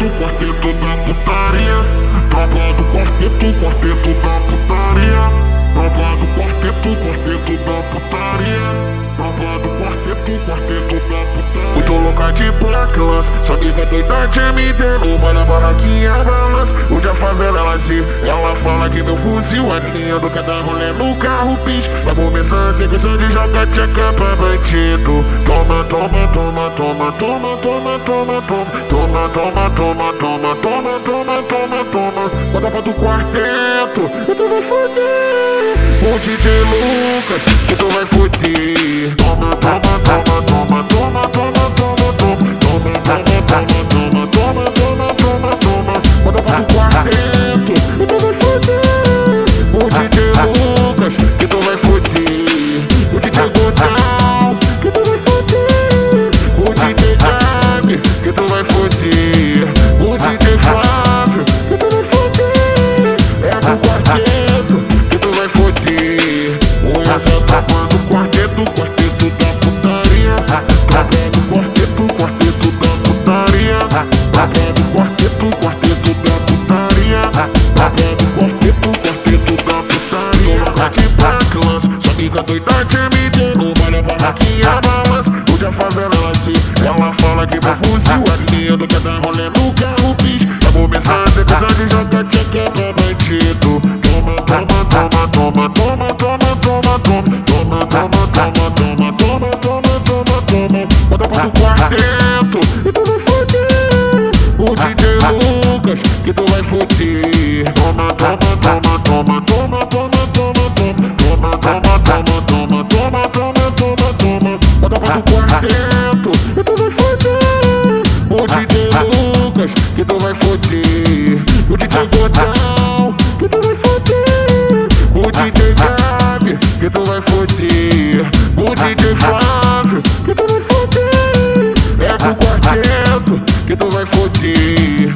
quarteto, quarteto da putaria. Tropa do quarteto, quarteto da putaria. Tropa do quarteto, quarteto da putaria. Tropa do quarteto, quarteto da aqui pra classe Só que verdade MD rouba na barraquinha balança Onde a favela ela se, ela fala que meu fuzil A linha do catarro é no carro pis Vai começar a sequência de joga tcheca pra bandido Toma, toma, toma, toma, toma, toma, toma, toma Toma, toma, toma, toma, toma, toma, toma, toma Bota pra do quarteto, toma, tu vai foder O DJ Lucas, toma, tu vai foder quarteto, quarteto da putaria. Ah, ah. Quarteto, quarteto da putaria. Ah, aqui pra classe, só fica doida que me deu. Vale a barraquinha balança, hoje a favela ela se. Ela fala que pra fuzil, a linha do que dá rolê no carro, bicho. Já vou pensar, cê precisa de jogar, tchê, quebra. Que tu vai foder. Toma, toma, toma, toma, toma, toma, toma, toma, toma, toma, toma, toma, toma, toma, toma. Bota pra do quarteto e tu vai foder. O DJ Lucas que tu vai foder. O DJ Godal que tu vai foder. O DJ Gabi